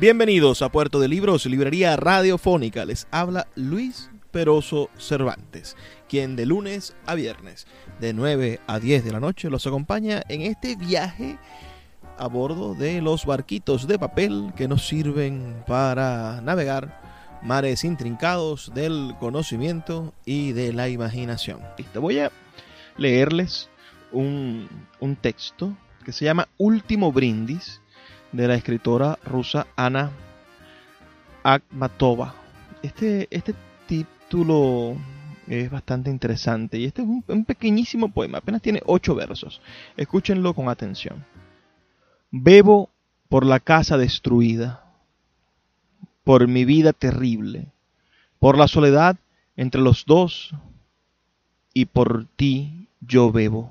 Bienvenidos a Puerto de Libros, librería radiofónica. Les habla Luis Peroso Cervantes, quien de lunes a viernes, de 9 a 10 de la noche, los acompaña en este viaje a bordo de los barquitos de papel que nos sirven para navegar mares intrincados del conocimiento y de la imaginación. Te voy a leerles un, un texto que se llama Último Brindis de la escritora rusa Ana Akhmatova. Este, este título es bastante interesante y este es un, pequeñísimo poema, apenas tiene ocho versos. Escúchenlo con atención. Bebo por la casa destruida, por mi vida terrible, por la soledad entre los dos y por ti yo bebo,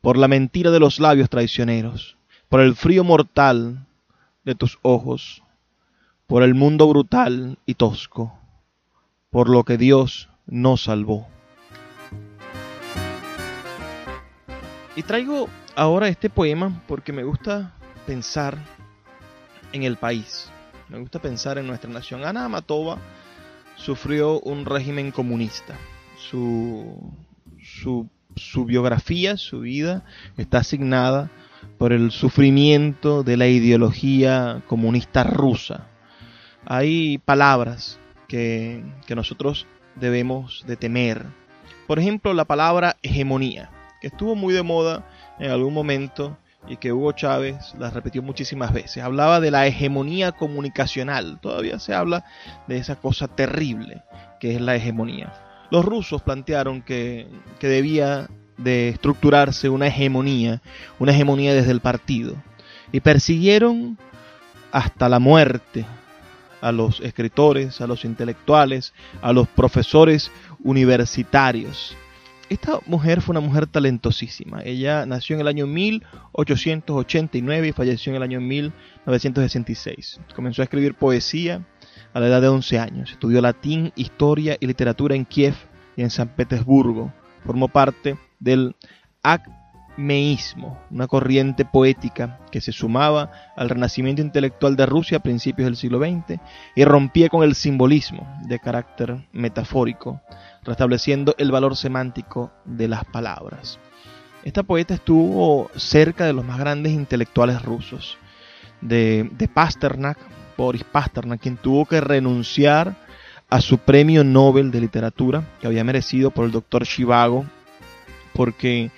por la mentira de los labios traicioneros por el frío mortal de tus ojos, por el mundo brutal y tosco, por lo que Dios nos salvó. Y traigo ahora este poema porque me gusta pensar en el país, me gusta pensar en nuestra nación. Ana Amatova sufrió un régimen comunista. Su, su, su biografía, su vida, está asignada por el sufrimiento de la ideología comunista rusa. Hay palabras que, nosotros debemos de temer. Por ejemplo, la palabra hegemonía, que estuvo muy de moda en algún momento y que Hugo Chávez la repitió muchísimas veces. Hablaba de la hegemonía comunicacional. Todavía se habla de esa cosa terrible que es la hegemonía. Los rusos plantearon que, que debía de estructurarse una hegemonía, una hegemonía desde el partido. Y persiguieron hasta la muerte a los escritores, a los intelectuales, a los profesores universitarios. Esta mujer fue una mujer talentosísima. Ella nació en el año 1889 y falleció en el año 1966. Comenzó a escribir poesía a la edad de 11 años. Estudió latín, historia y literatura en Kiev y en San Petersburgo. Formó parte del acmeísmo, una corriente poética que se sumaba al renacimiento intelectual de Rusia a principios del siglo XX y rompía con el simbolismo de carácter metafórico, restableciendo el valor semántico de las palabras. Esta poeta estuvo cerca de los más grandes intelectuales rusos, de, Pasternak, Boris Pasternak, quien tuvo que renunciar a su premio Nobel de literatura que había merecido por el doctor Chivago porque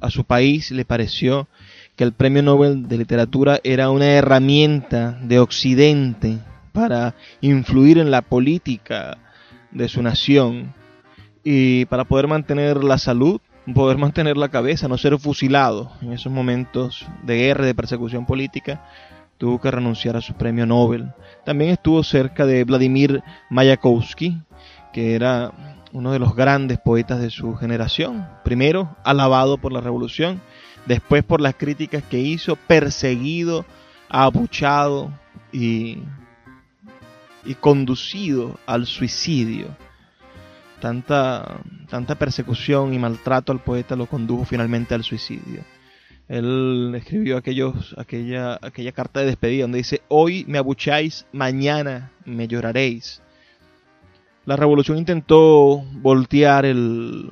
a su país le pareció que el Premio Nobel de Literatura era una herramienta de Occidente para influir en la política de su nación y para poder mantener la salud, poder mantener la cabeza, no ser fusilado en esos momentos de guerra, de persecución política, tuvo que renunciar a su premio Nobel. También estuvo cerca de Vladimir Mayakovsky, que era uno de los grandes poetas de su generación, primero alabado por la revolución, después por las críticas que hizo, perseguido, abuchado y, conducido al suicidio. Tanta, tanta persecución y maltrato al poeta lo condujo finalmente al suicidio. Él escribió aquellos, aquella, aquella carta de despedida donde dice, hoy me abucháis, mañana me lloraréis. La revolución intentó voltear el,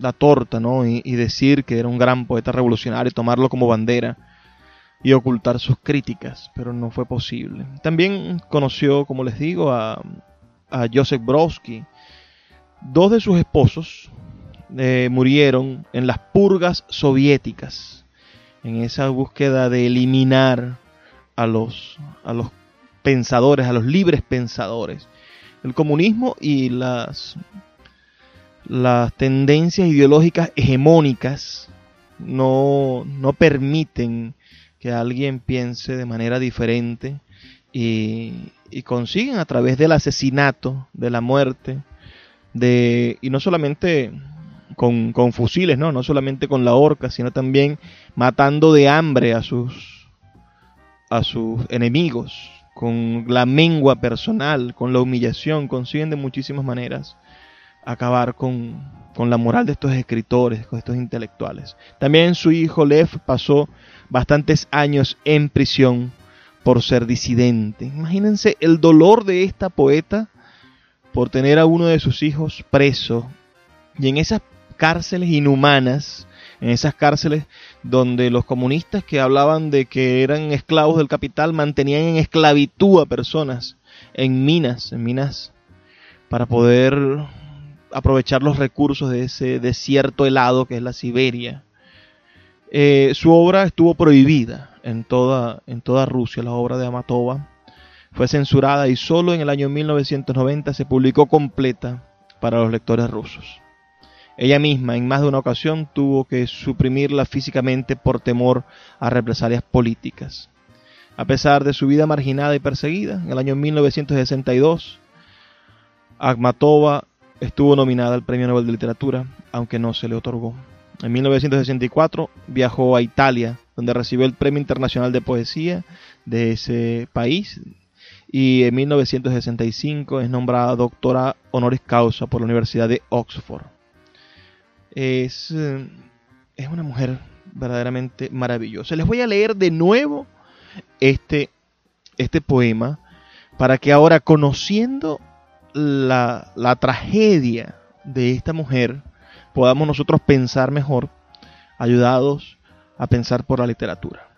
la torta ¿no? Y, decir que era un gran poeta revolucionario y tomarlo como bandera. y ocultar sus críticas, pero no fue posible. También conoció, como les digo, a, a Joseph Brodsky. Dos de sus esposos eh, murieron en las purgas soviéticas, en esa búsqueda de eliminar a los, a los pensadores, a los libres pensadores. El comunismo y las, las tendencias ideológicas hegemónicas no, no permiten que alguien piense de manera diferente y, y, consiguen a través del asesinato, de la muerte, de, y no solamente con, fusiles, ¿no? no solamente con la horca, sino también matando de hambre a sus, a sus enemigos, con la mengua personal, con la humillación, consiguen de muchísimas maneras acabar con, con la moral de estos escritores, con estos intelectuales. También su hijo Lev pasó bastantes años en prisión por ser disidente. Imagínense el dolor de esta poeta por tener a uno de sus hijos preso y en esas cárceles inhumanas, en esas cárceles donde los comunistas que hablaban de que eran esclavos del capital mantenían en esclavitud a personas en minas, en minas para poder aprovechar los recursos de ese desierto helado que es la Siberia. Eh, su obra estuvo prohibida en toda, en toda Rusia, la obra de Amatova. Fue censurada y solo en el año 1990 se publicó completa para los lectores rusos. Ella misma en más de una ocasión tuvo que suprimirla físicamente por temor a represalias políticas. A pesar de su vida marginada y perseguida, en el año 1962, Akhmatova estuvo nominada al Premio Nobel de Literatura, aunque no se le otorgó. En 1964 viajó a Italia, donde recibió el Premio Internacional de Poesía de ese país, y en 1965 es nombrada doctora honoris causa por la Universidad de Oxford. Es, eh, es una mujer verdaderamente maravillosa. Les voy a leer de nuevo este, este poema para que ahora conociendo la, la tragedia de esta mujer, podamos nosotros pensar mejor, ayudados a pensar por la literatura.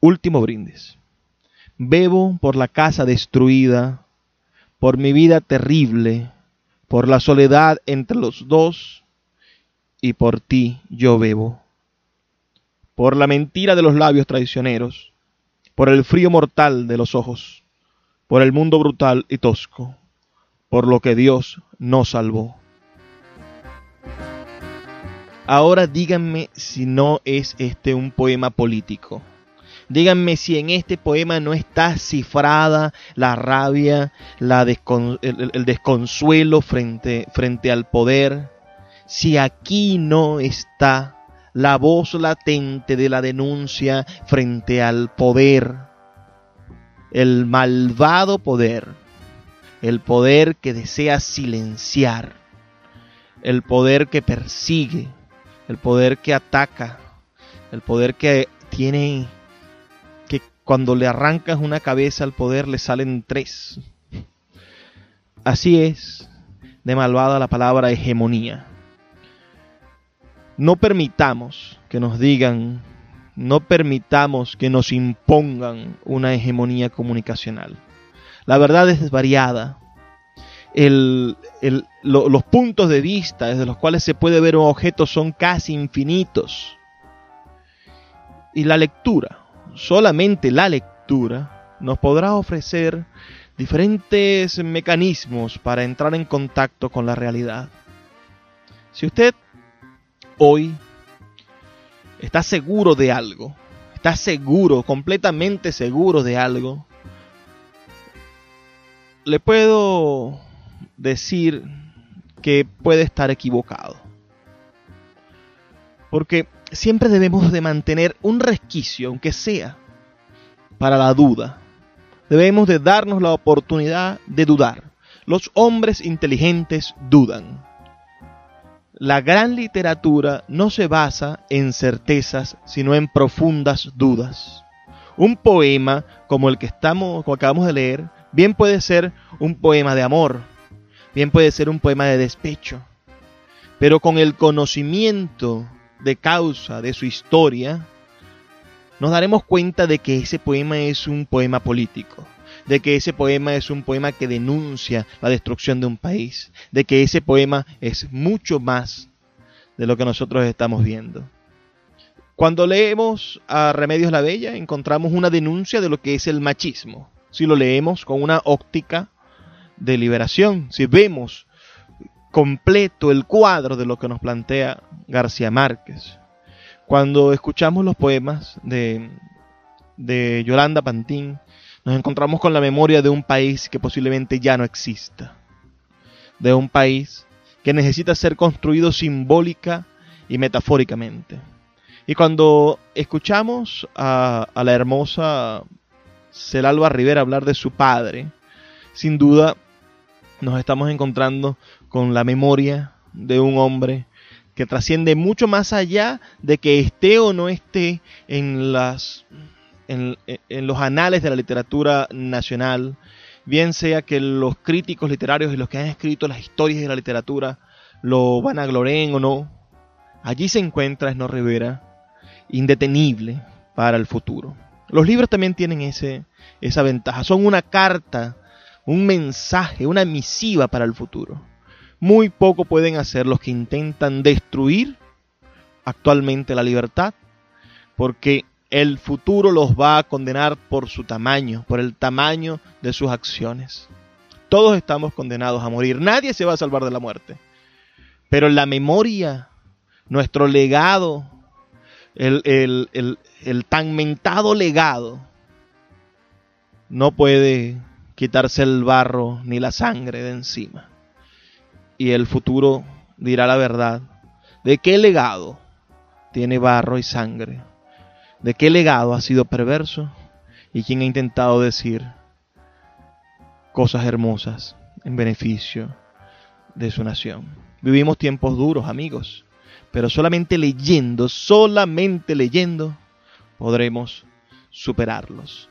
Último brindis. Bebo por la casa destruida, por mi vida terrible, por la soledad entre los dos, y por ti yo bebo. Por la mentira de los labios traicioneros, por el frío mortal de los ojos, por el mundo brutal y tosco, por lo que Dios no salvó. Ahora díganme si no es este un poema político. Díganme si en este poema no está cifrada la rabia, la el, el, desconsuelo frente, frente al poder. Si aquí no está la voz latente de la denuncia frente al poder, el malvado poder el poder que desea silenciar, el poder que persigue, el poder que ataca, el poder que tiene que cuando le arrancas una cabeza al poder le salen tres. Así es de malvada la palabra hegemonía. No permitamos que nos digan, no permitamos que nos impongan una hegemonía comunicacional. La verdad es variada. los puntos de vista desde los cuales se puede ver un objeto son casi infinitos. Y la lectura, solamente la lectura, nos podrá ofrecer diferentes mecanismos para entrar en contacto con la realidad. Si usted hoy está seguro de algo, está seguro, completamente seguro de algo, le puedo decir que puede estar equivocado. Porque siempre debemos de mantener un resquicio, aunque sea, para la duda. Debemos de darnos la oportunidad de dudar. Los hombres inteligentes dudan. La gran literatura no se basa en certezas, sino en profundas dudas. Un poema como el que estamos, como acabamos de leer, Bien puede ser un poema de amor, bien puede ser un poema de despecho, pero con el conocimiento de causa de su historia, nos daremos cuenta de que ese poema es un poema político, de que ese poema es un poema que denuncia la destrucción de un país, de que ese poema es mucho más de lo que nosotros estamos viendo. Cuando leemos a Remedios la Bella encontramos una denuncia de lo que es el machismo. Si lo leemos con una óptica de liberación, si vemos completo el cuadro de lo que nos plantea García Márquez. Cuando escuchamos los poemas de, de Yolanda Pantín, nos encontramos con la memoria de un país que posiblemente ya no exista, de un país que necesita ser construido simbólica y metafóricamente. Y cuando escuchamos a, la hermosa Celalba Rivera hablar de su padre, sin duda nos estamos encontrando con la memoria de un hombre que trasciende mucho más allá de que esté o no esté en, las, en, los anales de la literatura nacional, bien sea que los críticos literarios y los que han escrito las historias de la literatura lo van a gloreen o no, allí se encuentra Esno Rivera, indetenible para el futuro. Los libros también tienen ese, esa ventaja, son una carta, un mensaje, una misiva para el futuro. Muy poco pueden hacer los que intentan destruir actualmente la libertad, porque el futuro los va a condenar por su tamaño, por el tamaño de sus acciones. Todos estamos condenados a morir, nadie se va a salvar de la muerte. Pero la memoria, nuestro legado, el, el tan mentado legado, no puede quitarse el barro ni la sangre de encima y el futuro dirá la verdad. ¿De qué legado tiene barro y sangre? ¿De qué legado ha sido perverso? ¿Y quién ha intentado decir cosas hermosas en beneficio de su nación? Vivimos tiempos duros, amigos, pero solamente leyendo, solamente leyendo, podremos superarlos.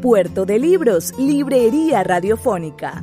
Puerto de Libros, Librería Radiofónica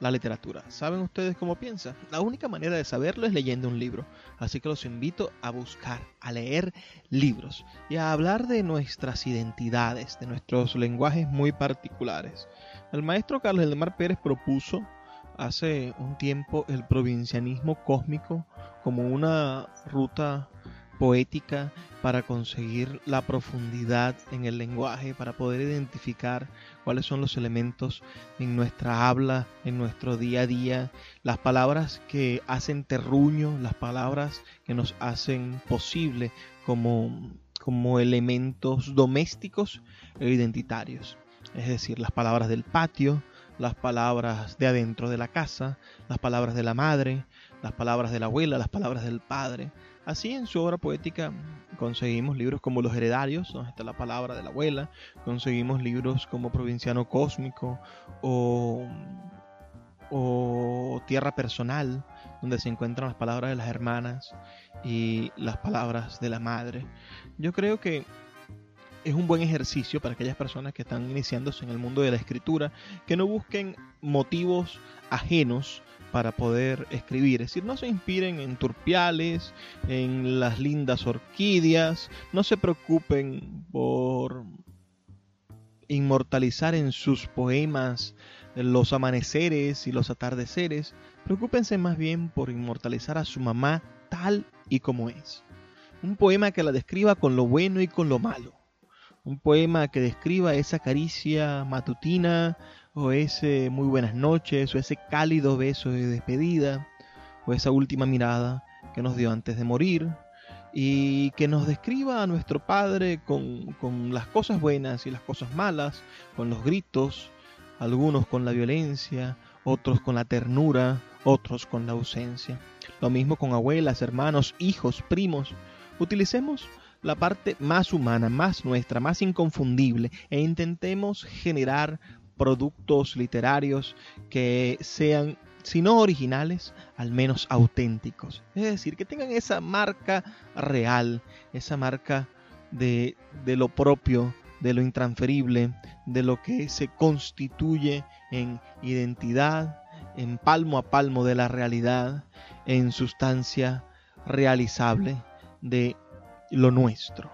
la literatura. ¿Saben ustedes cómo piensa? La única manera de saberlo es leyendo un libro. Así que los invito a buscar, a leer libros y a hablar de nuestras identidades, de nuestros lenguajes muy particulares. El maestro Carlos Eldemar Pérez propuso hace un tiempo el provincianismo cósmico como una ruta poética para conseguir la profundidad en el lenguaje, para poder identificar cuáles son los elementos en nuestra habla, en nuestro día a día, las palabras que hacen terruño, las palabras que nos hacen posible como, como elementos domésticos e identitarios. Es decir, las palabras del patio, las palabras de adentro de la casa, las palabras de la madre, las palabras de la abuela, las palabras del padre. Así en su obra poética conseguimos libros como Los Heredarios, donde está la palabra de la abuela, conseguimos libros como Provinciano Cósmico o, o Tierra Personal, donde se encuentran las palabras de las hermanas y las palabras de la madre. Yo creo que es un buen ejercicio para aquellas personas que están iniciándose en el mundo de la escritura, que no busquen motivos ajenos para poder escribir. Es decir, no se inspiren en turpiales, en las lindas orquídeas, no se preocupen por inmortalizar en sus poemas los amaneceres y los atardeceres, preocúpense más bien por inmortalizar a su mamá tal y como es. Un poema que la describa con lo bueno y con lo malo. Un poema que describa esa caricia matutina o ese muy buenas noches o ese cálido beso de despedida o esa última mirada que nos dio antes de morir y que nos describa a nuestro Padre con, con, las cosas buenas y las cosas malas, con los gritos, algunos con la violencia, otros con la ternura, otros con la ausencia. Lo mismo con abuelas, hermanos, hijos, primos. Utilicemos la parte más humana, más nuestra, más inconfundible e intentemos generar productos literarios que sean, si no originales, al menos auténticos. Es decir, que tengan esa marca real, esa marca de, de lo propio, de lo intransferible, de lo que se constituye en identidad, en palmo a palmo de la realidad, en sustancia realizable de lo nuestro.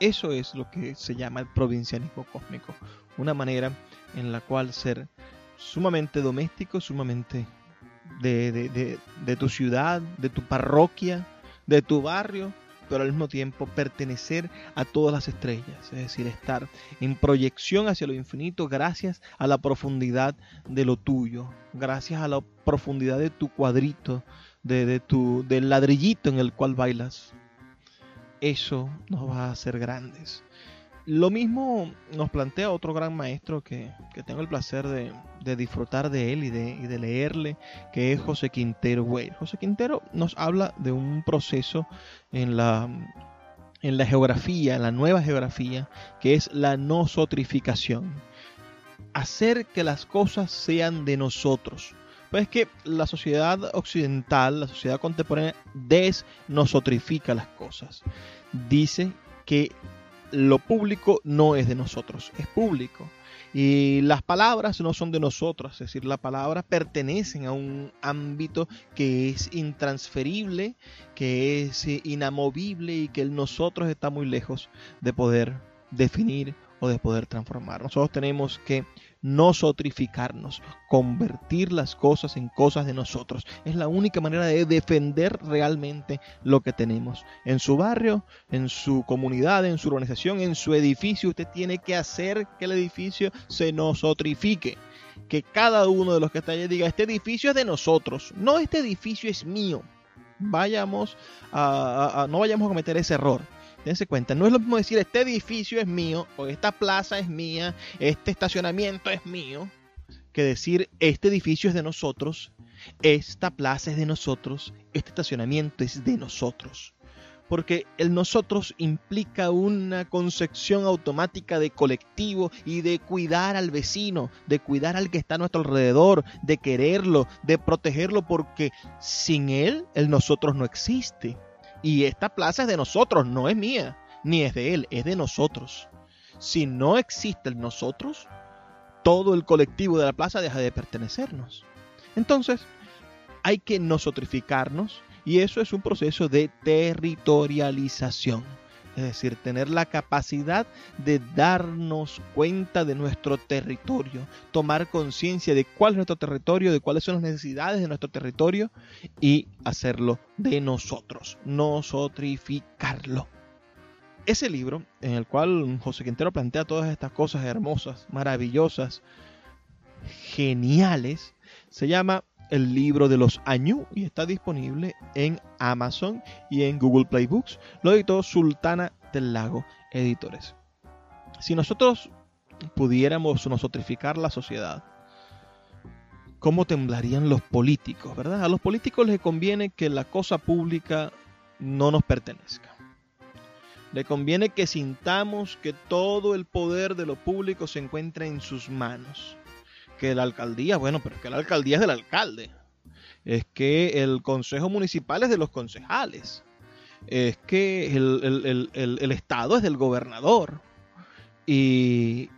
Eso es lo que se llama el provincianismo cósmico, una manera en la cual ser sumamente doméstico, sumamente de, de, de tu ciudad, de tu parroquia, de tu barrio, pero al mismo tiempo pertenecer a todas las estrellas, es decir, estar en proyección hacia lo infinito gracias a la profundidad de lo tuyo, gracias a la profundidad de tu cuadrito, de, de tu, del ladrillito en el cual bailas. Eso nos va a hacer grandes. Lo mismo nos plantea otro gran maestro que, tengo el placer de, disfrutar de él y de, leerle, que es José Quintero Güey. José Quintero nos habla de un proceso en la, en la geografía, en la nueva geografía, que es la nosotrificación. Hacer que las cosas sean de nosotros. Pues es que la sociedad occidental, la sociedad contemporánea, desnosotrifica las cosas. Dice que lo público no es de nosotros, es público. Y las palabras no son de nosotros, es decir, las palabras pertenecen a un ámbito que es intransferible, que es inamovible y que nosotros está muy lejos de poder definir o de poder transformar. Nosotros tenemos que nosotrificarnos, convertir las cosas en cosas de nosotros. Es la única manera de defender realmente lo que tenemos. En su barrio, en su comunidad, en su organización, en su edificio, usted tiene que hacer que el edificio se nosotrifique. Que cada uno de los que está allí diga, este edificio es de nosotros, no este edificio es mío. Vayamos a, no vayamos a cometer ese error Dense cuenta, no es lo mismo decir este edificio es mío, o esta plaza es mía, este estacionamiento es mío, que decir este edificio es de nosotros, esta plaza es de nosotros, este estacionamiento es de nosotros. Porque el nosotros implica una concepción automática de colectivo y de cuidar al vecino, de cuidar al que está a nuestro alrededor, de quererlo, de protegerlo, porque sin él el nosotros no existe. Y esta plaza es de nosotros, no es mía, ni es de él, es de nosotros. Si no existe el nosotros, todo el colectivo de la plaza deja de pertenecernos. Entonces, hay que nosotrificarnos y eso es un proceso de territorialización es decir, tener la capacidad de darnos cuenta de nuestro territorio, tomar conciencia de cuál es nuestro territorio, de cuáles son las necesidades de nuestro territorio y hacerlo de nosotros, nosotrificarlo. Ese libro, en el cual José Quintero plantea todas estas cosas hermosas, maravillosas, geniales, se llama el libro de los Añú y está disponible en Amazon y en Google Play Books. Lo editó Sultana del Lago Editores. Si nosotros pudiéramos nosotrificar la sociedad, ¿cómo temblarían los políticos, verdad? A los políticos les conviene que la cosa pública no nos pertenezca. Le conviene que sintamos que todo el poder de lo público se encuentra en sus manos que la alcaldía, bueno, pero es que la alcaldía es del alcalde. Es que el consejo municipal es de los concejales. Es que el, Estado es del gobernador. y,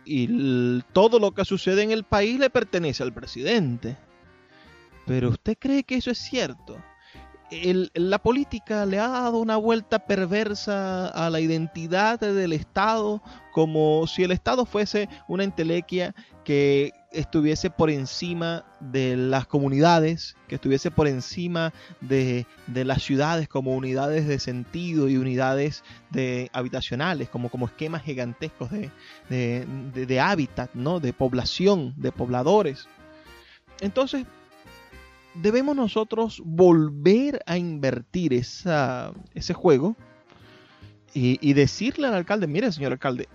todo lo que sucede en el país le pertenece al presidente. Pero ¿usted cree que eso es cierto? la política le ha dado una vuelta perversa a la identidad del Estado, como si el Estado fuese una entelequia que estuviese por encima de las comunidades, que estuviese por encima de, las ciudades como unidades de sentido y unidades de habitacionales, como, como esquemas gigantescos de, de, hábitat, ¿no? de población, de pobladores. Entonces, debemos nosotros volver a invertir esa, ese juego y, y decirle al alcalde, mire señor alcalde,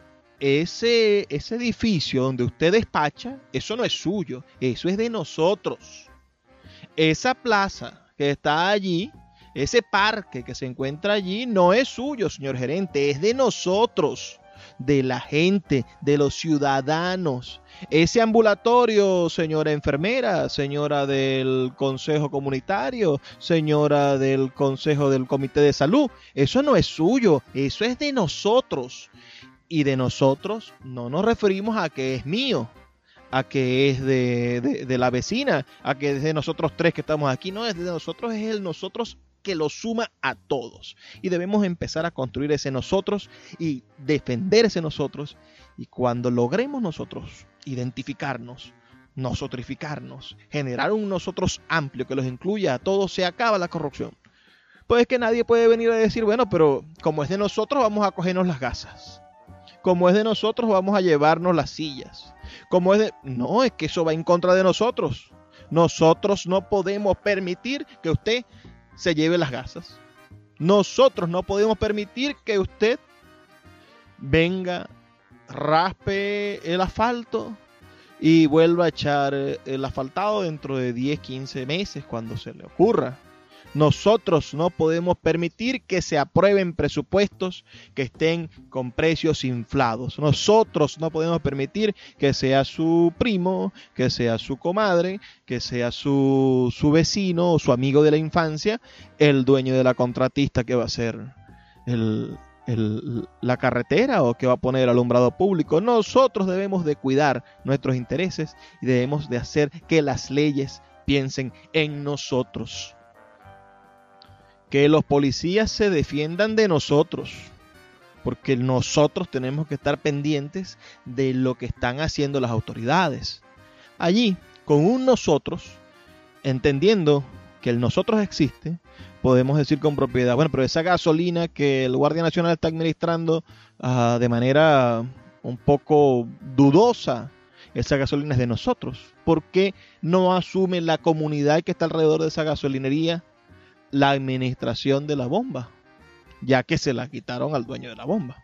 ese, ese edificio donde usted despacha, eso no es suyo, eso es de nosotros. Esa plaza que está allí, ese parque que se encuentra allí, no es suyo, señor gerente, es de nosotros, de la gente, de los ciudadanos. Ese ambulatorio, señora enfermera, señora del Consejo Comunitario, señora del Consejo del Comité de Salud, eso no es suyo, eso es de nosotros. Y de nosotros no nos referimos a que es mío, a que es de, la vecina, a que es de nosotros tres que estamos aquí. No, es de nosotros, es el nosotros que lo suma a todos. Y debemos empezar a construir ese nosotros y defender ese nosotros. Y cuando logremos nosotros identificarnos, nosotrificarnos, generar un nosotros amplio que los incluya a todos, se acaba la corrupción. Pues que nadie puede venir a decir, bueno, pero como es de nosotros, vamos a cogernos las gasas como es de nosotros, vamos a llevarnos las sillas. Como es de... No, es que eso va en contra de nosotros. Nosotros no podemos permitir que usted se lleve las gasas. Nosotros no podemos permitir que usted venga, raspe el asfalto y vuelva a echar el asfaltado dentro de 10, 15 meses cuando se le ocurra. Nosotros no podemos permitir que se aprueben presupuestos que estén con precios inflados. Nosotros no podemos permitir que sea su primo, que sea su comadre, que sea su, vecino o su amigo de la infancia el dueño de la contratista que va a ser la carretera o que va a poner alumbrado público. Nosotros debemos de cuidar nuestros intereses y debemos de hacer que las leyes piensen en nosotros que los policías se defiendan de nosotros, porque nosotros tenemos que estar pendientes de lo que están haciendo las autoridades. Allí, con un nosotros, entendiendo que el nosotros existe, podemos decir con propiedad, bueno, pero esa gasolina que el Guardia Nacional está administrando ah, de manera un poco dudosa, esa gasolina es de nosotros. ¿Por qué no asume la comunidad que está alrededor de esa gasolinería la administración de la bomba, ya que se la quitaron al dueño de la bomba.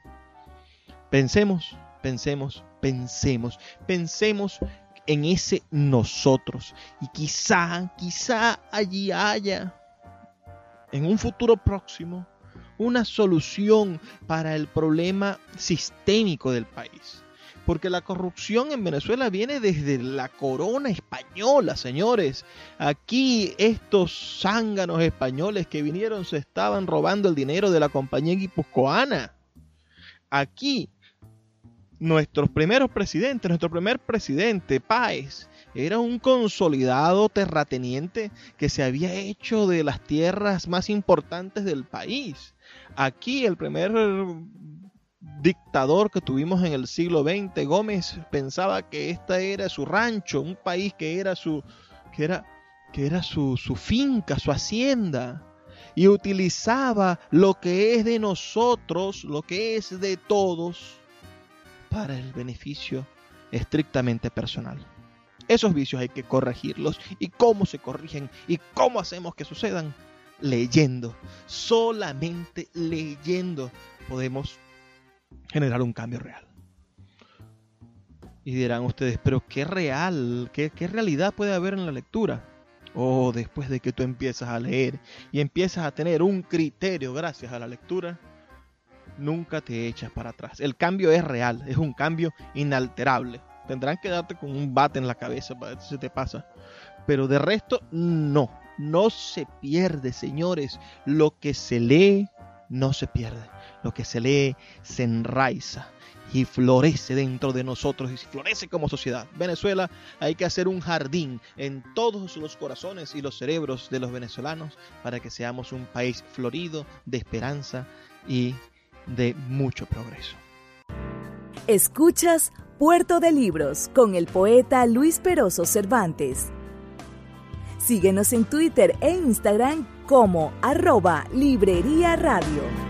Pensemos, pensemos, pensemos, pensemos en ese nosotros. Y quizá, quizá allí haya, en un futuro próximo, una solución para el problema sistémico del país. Porque la corrupción en Venezuela viene desde la corona española, señores. Aquí estos zánganos españoles que vinieron se estaban robando el dinero de la compañía guipuzcoana. Aquí nuestros primeros presidentes, nuestro primer presidente, Páez, era un consolidado terrateniente que se había hecho de las tierras más importantes del país. Aquí el primer dictador que tuvimos en el siglo XX, Gómez pensaba que esta era su rancho, un país que era su, que era, que era su, su finca, su hacienda, y utilizaba lo que es de nosotros, lo que es de todos, para el beneficio estrictamente personal. Esos vicios hay que corregirlos. ¿Y cómo se corrigen? ¿Y cómo hacemos que sucedan? Leyendo. Solamente leyendo podemos generar un cambio real. Y dirán ustedes, pero ¿qué real? ¿Qué, realidad puede haber en la lectura? Oh, después de que tú empiezas a leer y empiezas a tener un criterio gracias a la lectura, nunca te echas para atrás. El cambio es real, es un cambio inalterable. Tendrán que darte con un bate en la cabeza para ver si te pasa. Pero de resto, no. No se pierde, señores. Lo que se lee, no se pierde lo que se lee se enraiza y florece dentro de nosotros y florece como sociedad. Venezuela hay que hacer un jardín en todos los corazones y los cerebros de los venezolanos para que seamos un país florido de esperanza y de mucho progreso. Escuchas Puerto de Libros con el poeta Luis Peroso Cervantes. Síguenos en Twitter e Instagram como arroba Librería Radio.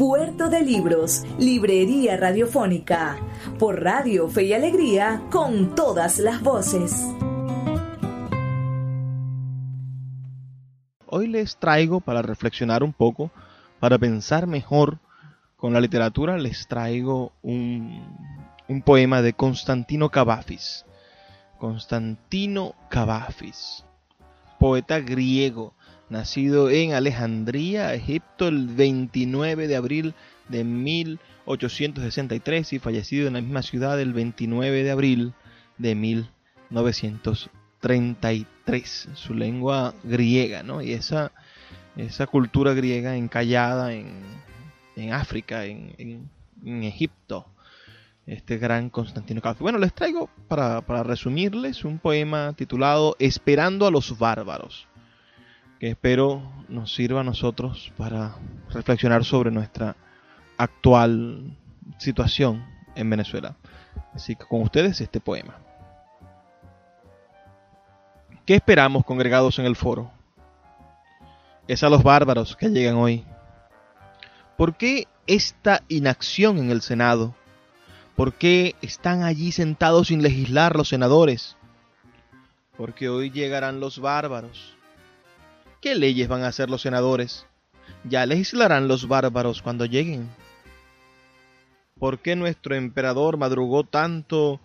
Puerto de Libros, Librería Radiofónica, por Radio Fe y Alegría, con todas las voces. Hoy les traigo para reflexionar un poco, para pensar mejor con la literatura, les traigo un, un poema de Constantino Cavafis. Constantino Cavafis, poeta griego nacido en Alejandría, Egipto, el 29 de abril de 1863 y fallecido en la misma ciudad el 29 de abril de 1933. Su lengua griega, ¿no? Y esa, esa cultura griega encallada en, en África, en, en, Egipto este gran Constantino Café. Bueno, les traigo para, para, resumirles un poema titulado Esperando a los bárbaros que espero nos sirva a nosotros para reflexionar sobre nuestra actual situación en Venezuela. Así que con ustedes este poema. ¿Qué esperamos congregados en el foro? Es a los bárbaros que llegan hoy. ¿Por qué esta inacción en el Senado? ¿Por qué están allí sentados sin legislar los senadores? Porque hoy llegarán los bárbaros ¿Qué leyes van a hacer los senadores? Ya legislarán los bárbaros cuando lleguen. ¿Por qué nuestro emperador madrugó tanto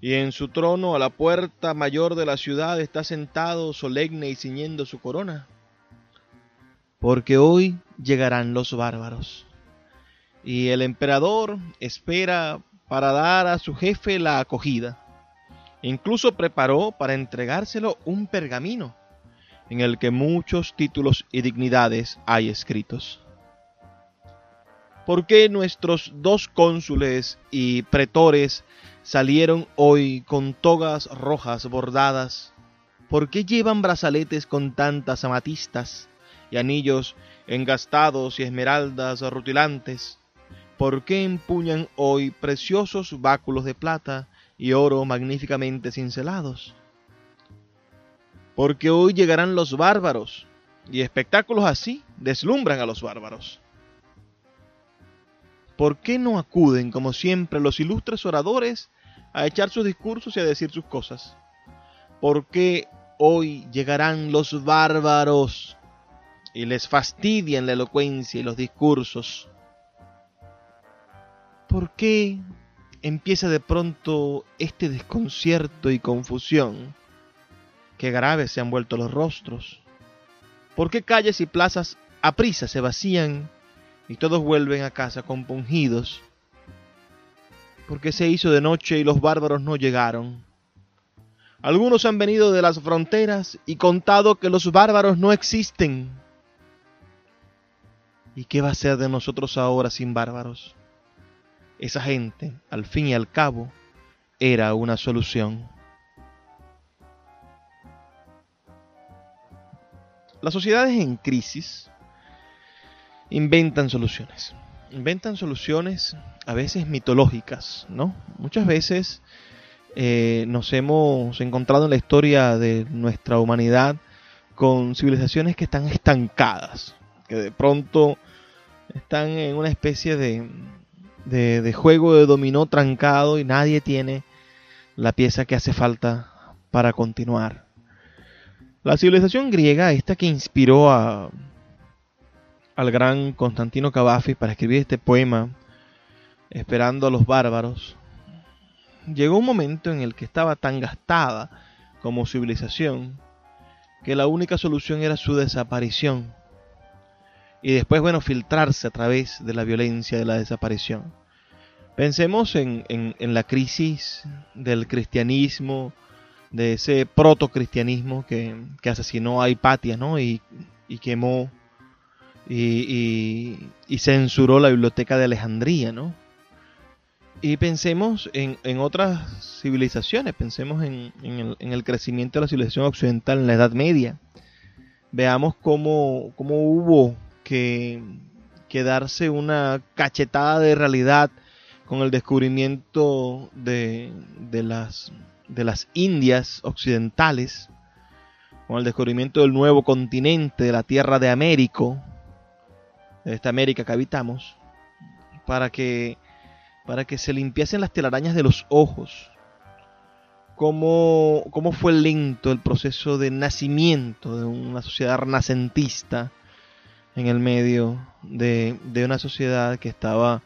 y en su trono a la puerta mayor de la ciudad está sentado solemne y ciñendo su corona? Porque hoy llegarán los bárbaros. Y el emperador espera para dar a su jefe la acogida. Incluso preparó para entregárselo un pergamino en el que muchos títulos y dignidades hay escritos. ¿Por qué nuestros dos cónsules y pretores salieron hoy con togas rojas bordadas? ¿Por qué llevan brazaletes con tantas amatistas y anillos engastados y esmeraldas rutilantes? ¿Por qué empuñan hoy preciosos báculos de plata y oro magníficamente cincelados? Porque hoy llegarán los bárbaros, y espectáculos así deslumbran a los bárbaros. ¿Por qué no acuden, como siempre, los ilustres oradores a echar sus discursos y a decir sus cosas? ¿Por qué hoy llegarán los bárbaros y les fastidian la elocuencia y los discursos? ¿Por qué empieza de pronto este desconcierto y confusión? Qué graves se han vuelto los rostros. ¿Por qué calles y plazas a prisa se vacían y todos vuelven a casa compungidos? ¿Por qué se hizo de noche y los bárbaros no llegaron? Algunos han venido de las fronteras y contado que los bárbaros no existen. ¿Y qué va a ser de nosotros ahora sin bárbaros? Esa gente, al fin y al cabo, era una solución. Las sociedades en crisis inventan soluciones. Inventan soluciones a veces mitológicas, ¿no? Muchas veces eh, nos hemos encontrado en la historia de nuestra humanidad con civilizaciones que están estancadas, que de pronto están en una especie de, de, juego de dominó trancado y nadie tiene la pieza que hace falta para continuar. La civilización griega, esta que inspiró a, al gran Constantino Cavafis para escribir este poema, esperando a los bárbaros, llegó un momento en el que estaba tan gastada como civilización que la única solución era su desaparición y después, bueno, filtrarse a través de la violencia de la desaparición. Pensemos en, en, la crisis del cristianismo, de ese protocristianismo que, que asesinó a Hipatia, ¿no? Y, y quemó y, y, censuró la biblioteca de Alejandría, ¿no? Y pensemos en, en otras civilizaciones, pensemos en, el, en, el, crecimiento de la civilización occidental en la Edad Media. Veamos cómo, cómo hubo que, darse una cachetada de realidad con el descubrimiento de, de, las, de las Indias occidentales, con el descubrimiento del nuevo continente, de la tierra de Américo, de esta América que habitamos, para que, para que se limpiasen las telarañas de los ojos, cómo, cómo fue lento el proceso de nacimiento de una sociedad renacentista, en el medio de, una sociedad que estaba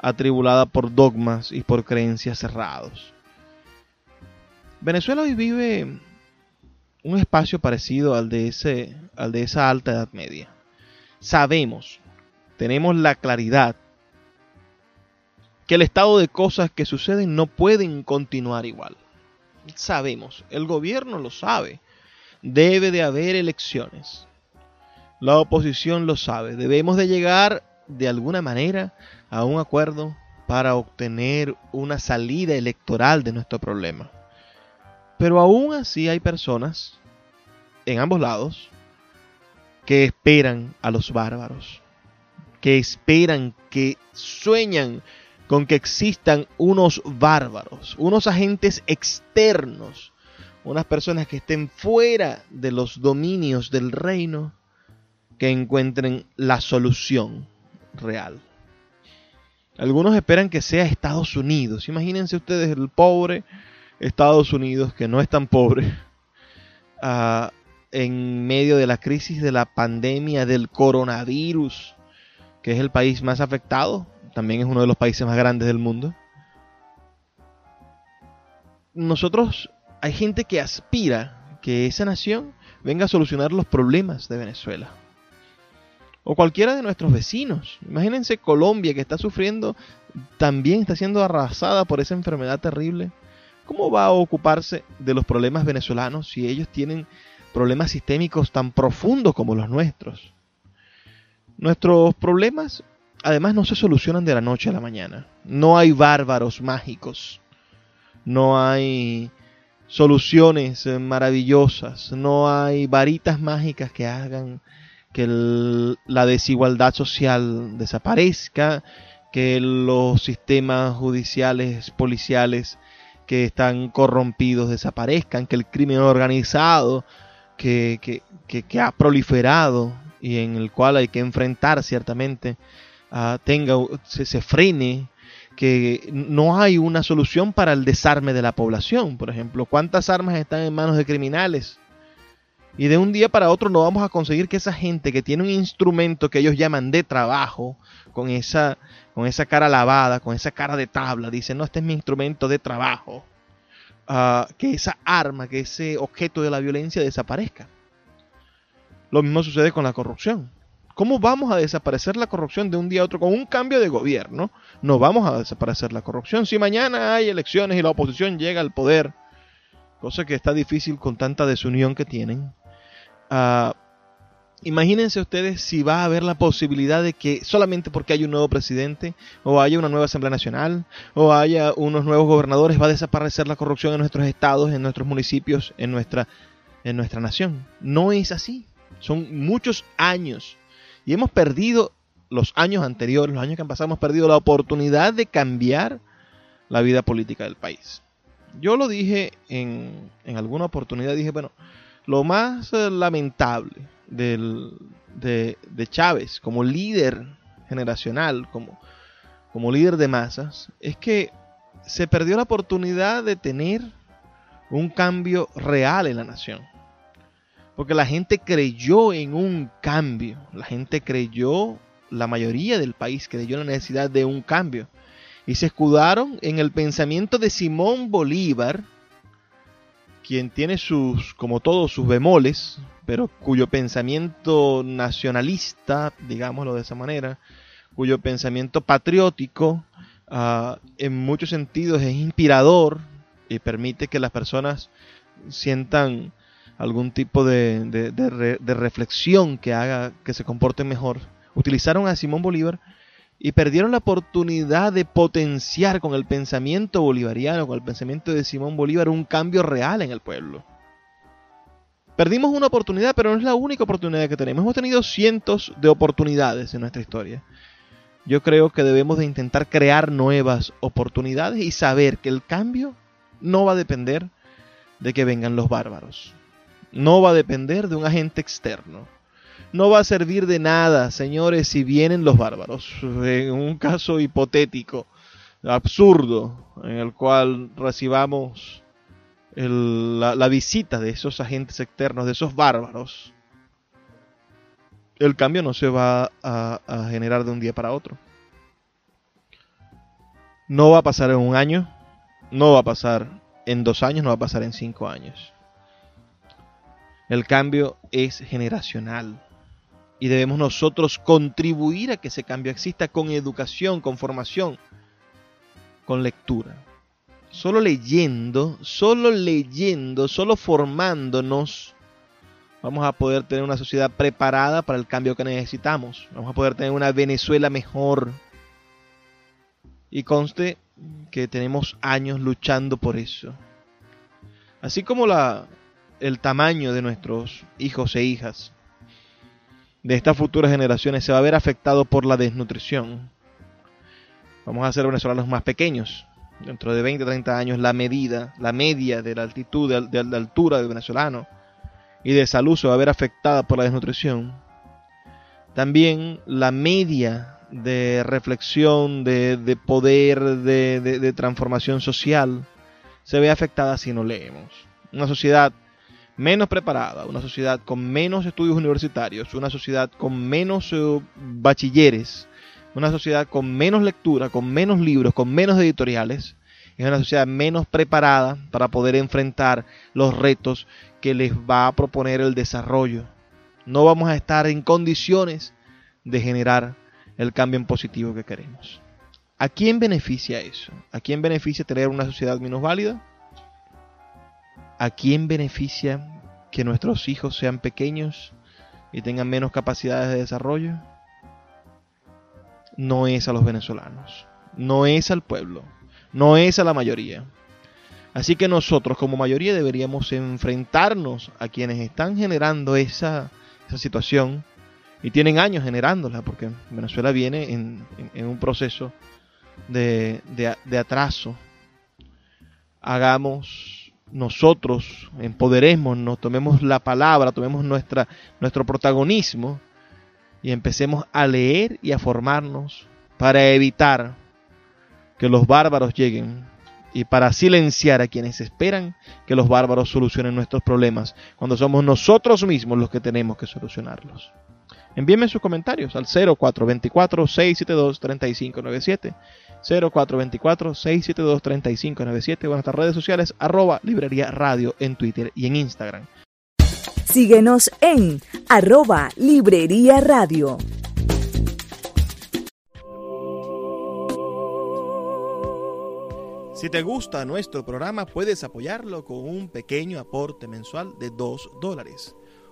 atribulada por dogmas y por creencias cerrados. Venezuela hoy vive un espacio parecido al de, ese, al de esa alta edad media. Sabemos, tenemos la claridad que el estado de cosas que suceden no pueden continuar igual. Sabemos, el gobierno lo sabe, debe de haber elecciones. La oposición lo sabe. Debemos de llegar de alguna manera a un acuerdo para obtener una salida electoral de nuestro problema. Pero aún así hay personas en ambos lados que esperan a los bárbaros, que esperan, que sueñan con que existan unos bárbaros, unos agentes externos, unas personas que estén fuera de los dominios del reino que encuentren la solución real. Algunos esperan que sea Estados Unidos. Imagínense ustedes el pobre Estados Unidos, que no es tan pobre, ah, en medio de la crisis de la pandemia del coronavirus, que es el país más afectado, también es uno de los países más grandes del mundo. Nosotros, hay gente que aspira que esa nación venga a solucionar los problemas de Venezuela o cualquiera de nuestros vecinos. Imagínense Colombia que está sufriendo, también está siendo arrasada por esa enfermedad terrible. ¿Cómo va a ocuparse de los problemas venezolanos si ellos tienen problemas sistémicos tan profundos como los nuestros? Nuestros problemas además no se solucionan de la noche a la mañana. No hay bárbaros mágicos. No hay soluciones maravillosas. No hay varitas mágicas que hagan que la desigualdad social desaparezca, que los sistemas judiciales, policiales que están corrompidos desaparezcan, que el crimen organizado que, ha proliferado y en el cual hay que enfrentar ciertamente ah, tenga se, se frene que no hay una solución para el desarme de la población. Por ejemplo, ¿cuántas armas están en manos de criminales? Y de un día para otro no vamos a conseguir que esa gente que tiene un instrumento que ellos llaman de trabajo, con esa, con esa cara lavada, con esa cara de tabla, dice, no, este es mi instrumento de trabajo, ah, que esa arma, que ese objeto de la violencia desaparezca. Lo mismo sucede con la corrupción. ¿Cómo vamos a desaparecer la corrupción de un día a otro con un cambio de gobierno? No vamos a desaparecer la corrupción. Si mañana hay elecciones y la oposición llega al poder, cosa que está difícil con tanta desunión que tienen, Ah, imagínense ustedes si va a haber la posibilidad de que solamente porque hay un nuevo presidente o haya una nueva Asamblea Nacional o haya unos nuevos gobernadores va a desaparecer la corrupción en nuestros estados, en nuestros municipios, en nuestra, en nuestra nación. No es así. Son muchos años y hemos perdido los años anteriores, los años que han pasado, hemos perdido la oportunidad de cambiar la vida política del país. Yo lo dije en, en alguna oportunidad, dije, bueno, lo más eh, lamentable del, de, de, Chávez como líder generacional, como, como líder de masas, es que se perdió la oportunidad de tener un cambio real en la nación. Porque la gente creyó en un cambio, la gente creyó, la mayoría del país creyó en la necesidad de un cambio. Y se escudaron en el pensamiento de Simón Bolívar, quien tiene sus, como todos, sus bemoles, pero cuyo pensamiento nacionalista, digámoslo de esa manera, cuyo pensamiento patriótico, uh, en muchos sentidos es inspirador y permite que las personas sientan algún tipo de, de, de, de, reflexión que haga que se comporten mejor. Utilizaron a Simón Bolívar y perdieron la oportunidad de potenciar con el pensamiento bolivariano, con el pensamiento de Simón Bolívar, un cambio real en el pueblo. Perdimos una oportunidad, pero no es la única oportunidad que tenemos. Hemos tenido cientos de oportunidades en nuestra historia. Yo creo que debemos de intentar crear nuevas oportunidades y saber que el cambio no va a depender de que vengan los bárbaros. No va a depender de un agente externo no va a servir de nada, señores, si vienen los bárbaros. En un caso hipotético, absurdo, en el cual recibamos la, visita de esos agentes externos, de esos bárbaros, el cambio no se va a generar de un día para otro. No va a pasar en un año, no va a pasar en dos años, no va a pasar en cinco años. El cambio es generacional y debemos nosotros contribuir a que ese cambio exista con educación, con formación, con lectura. Solo leyendo, solo leyendo, solo formándonos, vamos a poder tener una sociedad preparada para el cambio que necesitamos. Vamos a poder tener una Venezuela mejor. Y conste que tenemos años luchando por eso. Así como la, el tamaño de nuestros hijos e hijas de estas futuras generaciones se va a ver afectado por la desnutrición. Vamos a ser venezolanos más pequeños. Dentro de 20, 30 años la medida, la media de la altitud, de, la altura del venezolano y de salud se va a ver afectada por la desnutrición. También la media de reflexión, de, de poder, de, de transformación social se ve afectada si no leemos. Una sociedad menos preparada, una sociedad con menos estudios universitarios, una sociedad con menos eh, bachilleres, una sociedad con menos lectura, con menos libros, con menos editoriales, es una sociedad menos preparada para poder enfrentar los retos que les va a proponer el desarrollo. No vamos a estar en condiciones de generar el cambio en positivo que queremos. ¿A quién beneficia eso? ¿A quién beneficia tener una sociedad menos válida? ¿A quién beneficia que nuestros hijos sean pequeños y tengan menos capacidades de desarrollo? No es a los venezolanos, no es al pueblo, no es a la mayoría. Así que nosotros como mayoría deberíamos enfrentarnos a quienes están generando esa, situación y tienen años generándola, porque Venezuela viene en, un proceso de, de atraso. Hagamos nosotros empoderemos, tomemos la palabra, tomemos nuestra, nuestro protagonismo y empecemos a leer y a formarnos para evitar que los bárbaros lleguen y para silenciar a quienes esperan que los bárbaros solucionen nuestros problemas cuando somos nosotros mismos los que tenemos que solucionarlos. Envíenme sus comentarios al 0424 672 3597 0424-672-3597 o en nuestras redes sociales arroba librería radio en Twitter y en Instagram. Síguenos en arroba librería radio. Si te gusta nuestro programa, puedes apoyarlo con un pequeño aporte mensual de 2 dólares.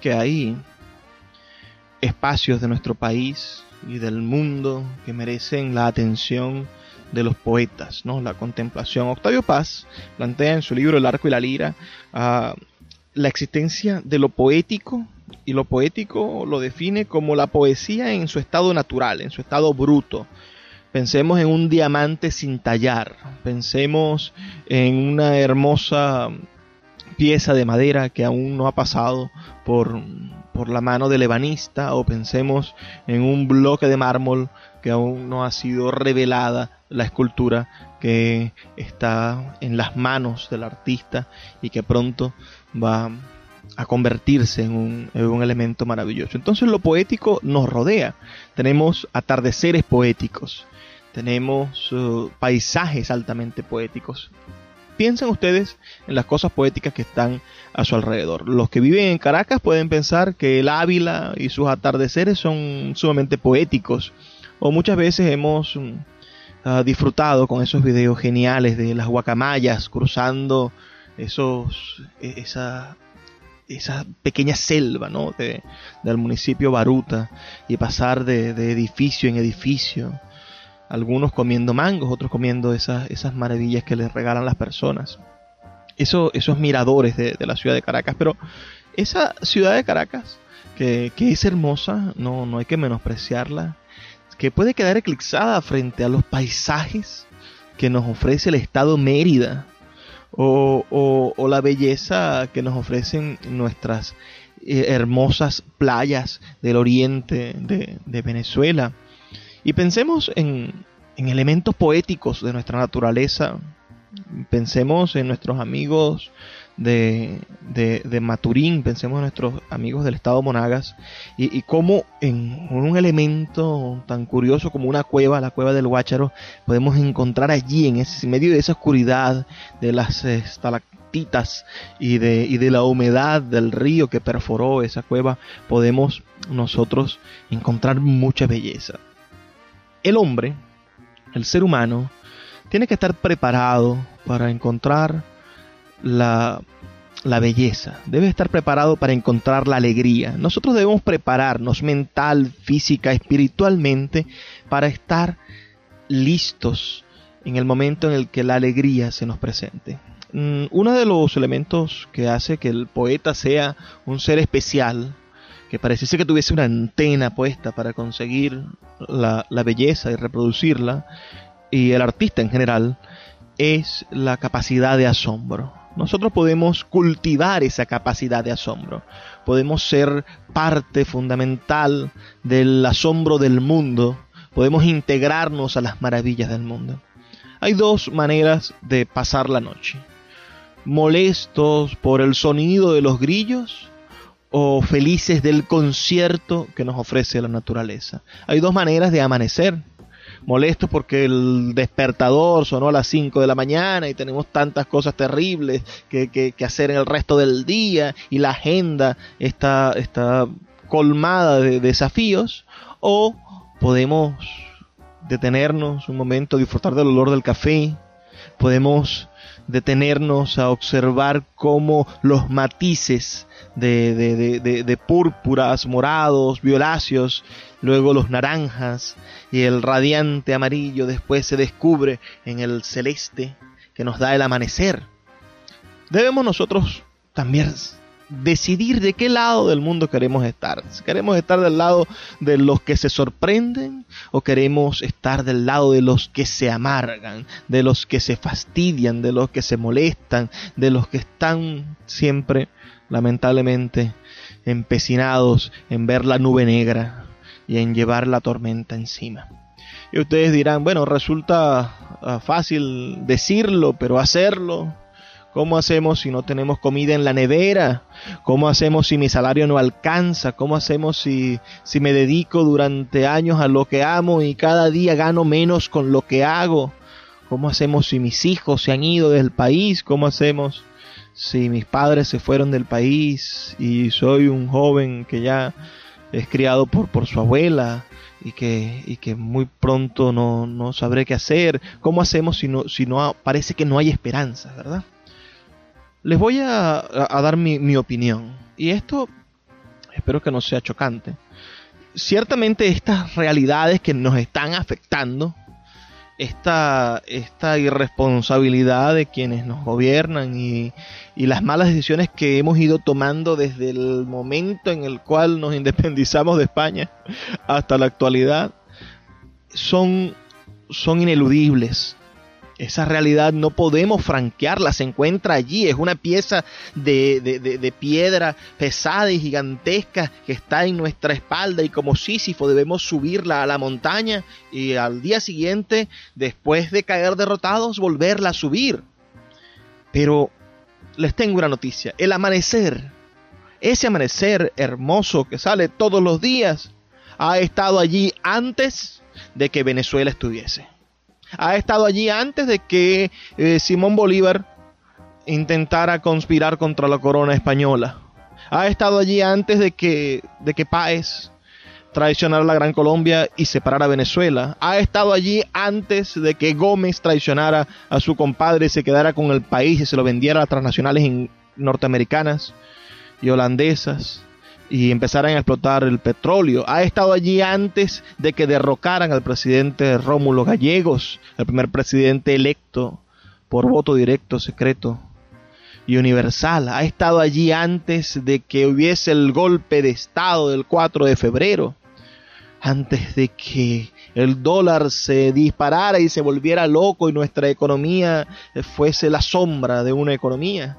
que hay espacios de nuestro país y del mundo que merecen la atención de los poetas, ¿no? La contemplación. Octavio Paz plantea en su libro El arco y la lira ah, la existencia de lo poético y lo poético lo define como la poesía en su estado natural, en su estado bruto. Pensemos en un diamante sin tallar, pensemos en una hermosa pieza de madera que aún no ha pasado por, por la mano del ebanista o pensemos en un bloque de mármol que aún no ha sido revelada la escultura que está en las manos del artista y que pronto va a convertirse en un, elemento maravilloso. Entonces lo poético nos rodea. Tenemos atardeceres poéticos, tenemos uh, paisajes altamente poéticos. Piensen ustedes en las cosas poéticas que están a su alrededor. Los que viven en Caracas pueden pensar que el Ávila y sus atardeceres son sumamente poéticos. O muchas veces hemos mm, ah, disfrutado con esos videos geniales de las guacamayas cruzando esos, e, esa, esa pequeña selva ¿no? de, del municipio Baruta y pasar de, edificio en edificio, algunos comiendo mangos, otros comiendo esas, esas maravillas que les regalan las personas. Eso, esos miradores de, la ciudad de Caracas, pero esa ciudad de Caracas, que, que es hermosa, no, no hay que menospreciarla, que puede quedar eclipsada frente a los paisajes que nos ofrece el estado Mérida, o, la belleza que nos ofrecen nuestras eh, hermosas playas del oriente de, Venezuela. Y pensemos en, en elementos poéticos de nuestra naturaleza. Pensemos en nuestros amigos de, de, Maturín, pensemos en nuestros amigos del estado Monagas, y, y cómo en un elemento tan curioso como una cueva, la cueva del Guácharo, podemos encontrar allí, en, ese, medio de esa oscuridad, de las estalactitas y de, y de la humedad del río que perforó esa cueva, podemos nosotros encontrar mucha belleza. El hombre, el ser humano, tiene que estar preparado para encontrar la, belleza, debe estar preparado para encontrar la alegría. Nosotros debemos prepararnos mental, física, espiritualmente para estar listos en el momento en el que la alegría se nos presente. Mm, uno de los elementos que hace que el poeta sea un ser especial, que pareciese que tuviese una antena puesta para conseguir la, la belleza y reproducirla, y el artista en general, es la capacidad de asombro nosotros podemos cultivar esa capacidad de asombro. Podemos ser parte fundamental del asombro del mundo. Podemos integrarnos a las maravillas del mundo. Hay dos maneras de pasar la noche. Molestos por el sonido de los grillos o felices del concierto que nos ofrece la naturaleza. Hay dos maneras de amanecer molestos porque el despertador sonó a las 5 de la mañana y tenemos tantas cosas terribles que, hacer en el resto del día y la agenda está, está colmada de desafíos, o podemos detenernos un momento, disfrutar del olor del café, podemos detenernos a observar cómo los matices de, de, de, púrpuras, morados, violáceos, luego los naranjas y el radiante amarillo después se descubre en el celeste que nos da el amanecer. Debemos nosotros también decidir de qué lado del mundo queremos estar. Si queremos estar del lado de los que se sorprenden o queremos estar del lado de los que se amargan, de los que se fastidian, de los que se molestan, de los que están siempre, lamentablemente, empecinados en ver la nube negra y en llevar la tormenta encima. Y ustedes dirán, bueno, resulta ah, fácil decirlo, pero hacerlo ¿Cómo hacemos si no tenemos comida en la nevera? ¿Cómo hacemos si mi salario no alcanza? ¿Cómo hacemos si, si me dedico durante años a lo que amo y cada día gano menos con lo que hago? ¿Cómo hacemos si mis hijos se han ido del país? ¿Cómo hacemos si mis padres se fueron del país y soy un joven que ya es criado por, por su abuela y que, y que muy pronto no, no sabré qué hacer? ¿Cómo hacemos si no, si no parece que no hay esperanza, verdad? Les voy a, dar mi, opinión. Y esto espero que no sea chocante. Ciertamente estas realidades que nos están afectando, esta, esta irresponsabilidad de quienes nos gobiernan y, y, las malas decisiones que hemos ido tomando desde el momento en el cual nos independizamos de España hasta la actualidad, son, son ineludibles. Esa realidad no podemos franquearla, se encuentra allí, es una pieza de, piedra pesada y gigantesca que está en nuestra espalda y como Sísifo debemos subirla a la montaña y al día siguiente, después de caer derrotados, volverla a subir. Pero les tengo una noticia, el amanecer, ese amanecer hermoso que sale todos los días, ha estado allí antes de que Venezuela estuviese ha estado allí antes de que eh, Simón Bolívar intentara conspirar contra la corona española. Ha estado allí antes de que, de que Páez traicionara la Gran Colombia y separara a Venezuela. Ha estado allí antes de que Gómez traicionara a su compadre se quedara con el país y se lo vendiera a las transnacionales norteamericanas y holandesas y empezaran a explotar el petróleo. Ha estado allí antes de que derrocaran al presidente Rómulo Gallegos, el primer presidente electo por voto directo, secreto y universal. Ha estado allí antes de que hubiese el golpe de Estado del 4 de febrero, antes de que el dólar se disparara y se volviera loco y nuestra economía fuese la sombra de una economía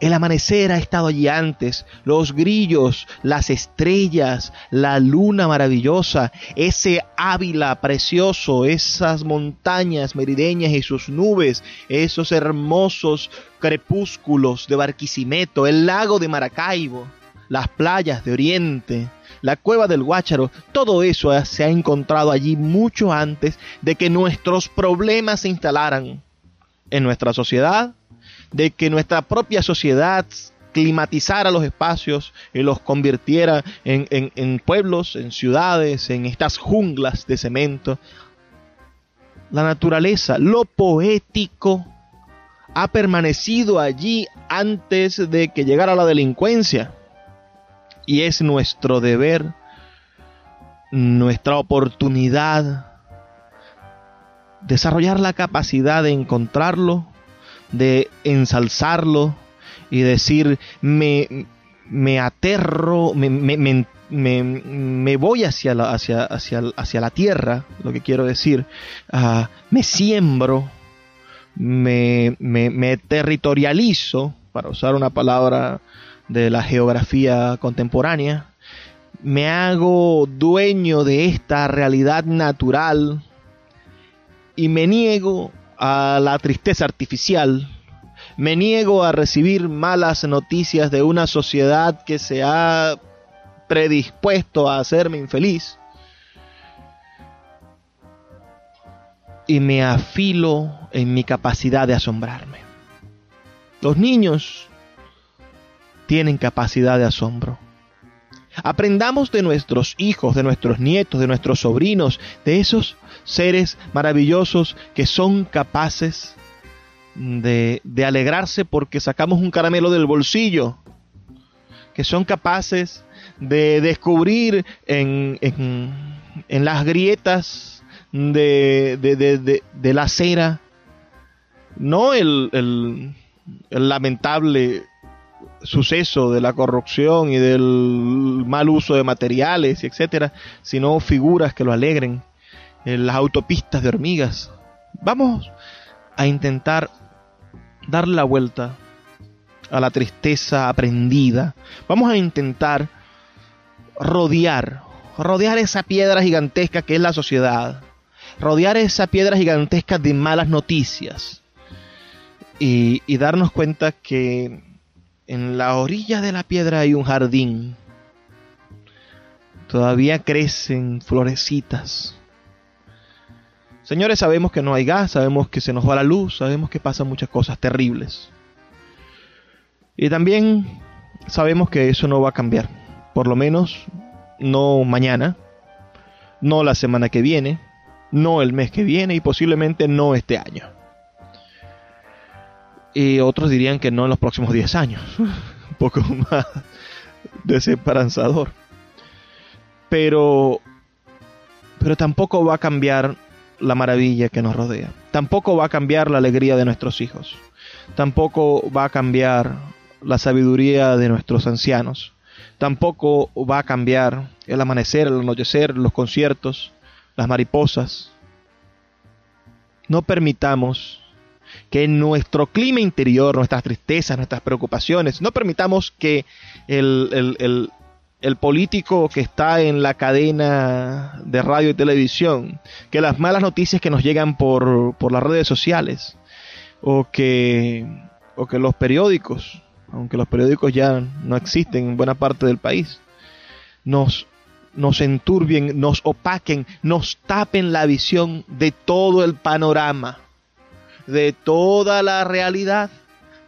el amanecer ha estado allí antes, los grillos, las estrellas, la luna maravillosa, ese Ávila precioso, esas montañas merideñas y sus nubes, esos hermosos crepúsculos de Barquisimeto, el lago de Maracaibo, las playas de Oriente, la cueva del Guácharo, todo eso se ha encontrado allí mucho antes de que nuestros problemas se instalaran en nuestra sociedad, de que nuestra propia sociedad climatizara los espacios y los convirtiera en, pueblos, en ciudades, en estas junglas de cemento. La naturaleza, lo poético, ha permanecido allí antes de que llegara la delincuencia. Y es nuestro deber, nuestra oportunidad, desarrollar la capacidad de encontrarlo, de ensalzarlo y decir, me, me aterro, me, me, me, voy hacia la, hacia, hacia, hacia la tierra, lo que quiero decir, ah, me siembro, me, me territorializo, para usar una palabra de la geografía contemporánea, me hago dueño de esta realidad natural y me niego a la tristeza artificial. Me niego a recibir malas noticias de una sociedad que se ha predispuesto a hacerme infeliz. Y me afilo en mi capacidad de asombrarme. Los niños tienen capacidad de asombro. Aprendamos de nuestros hijos, de nuestros nietos, de nuestros sobrinos, de esos seres maravillosos que son capaces de, alegrarse porque sacamos un caramelo del bolsillo, que son capaces de descubrir en, en, las grietas de, de, la acera, no el, el, el lamentable suceso de la corrupción y del mal uso de materiales, etcétera, sino figuras que lo alegren, en las autopistas de hormigas. Vamos a intentar darle la vuelta a la tristeza aprendida. Vamos a intentar rodear, rodear esa piedra gigantesca que es la sociedad, rodear esa piedra gigantesca de malas noticias, y, y darnos cuenta que en la orilla de la piedra hay un jardín. Todavía crecen florecitas. Señores, sabemos que no hay gas, sabemos que se nos va la luz, sabemos que pasan muchas cosas terribles. Y también sabemos que eso no va a cambiar. Por lo menos no mañana, no la semana que viene, no el mes que viene y posiblemente no este año. Y otros dirían que no en los próximos 10 años. Un poco más desesperanzador. Pero, pero tampoco va a cambiar la maravilla que nos rodea. Tampoco va a cambiar la alegría de nuestros hijos. Tampoco va a cambiar la sabiduría de nuestros ancianos. Tampoco va a cambiar el amanecer, el anochecer, los conciertos, las mariposas. No permitamos que nuestro clima interior, nuestras tristezas, nuestras preocupaciones, no permitamos que el, el, político que está en la cadena de radio y televisión, que las malas noticias que nos llegan por, por las redes sociales, o que, o que los periódicos, aunque los periódicos ya no existen en buena parte del país, nos, nos enturbien, nos opaquen, nos tapen la visión de todo el panorama de toda la realidad.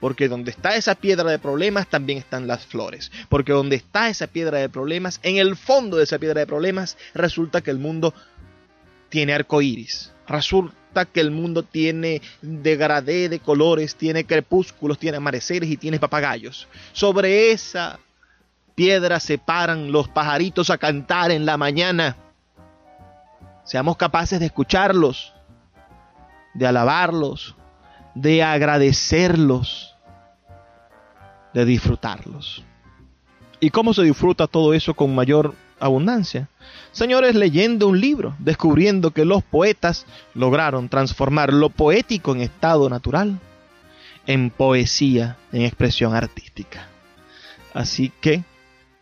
Porque donde está esa piedra de problemas también están las flores. Porque donde está esa piedra de problemas, en el fondo de esa piedra de problemas, resulta que el mundo tiene arco iris. Resulta que el mundo tiene degradé de colores, tiene crepúsculos, tiene amaneceres y tiene papagayos. Sobre esa piedra se paran los pajaritos a cantar en la mañana. Seamos capaces de escucharlos de alabarlos, de agradecerlos, de disfrutarlos. ¿Y cómo se disfruta todo eso con mayor abundancia? Señores, leyendo un libro, descubriendo que los poetas lograron transformar lo poético en estado natural en poesía, en expresión artística. Así que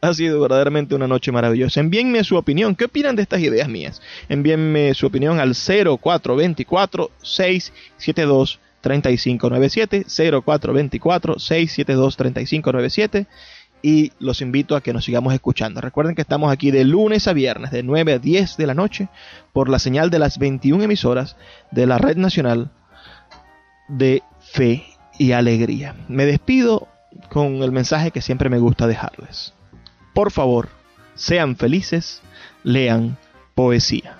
ha sido verdaderamente una noche maravillosa. Envíenme su opinión. ¿Qué opinan de estas ideas mías? Envíenme su opinión al 0424 672 3597 0424 672 3597 y los invito a que nos sigamos escuchando. Recuerden que estamos aquí de lunes a viernes de 9 a 10 de la noche por la señal de las 21 emisoras de la Red Nacional de Fe y Alegría. Me despido con el mensaje que siempre me gusta dejarles. Por favor, sean felices, lean poesía.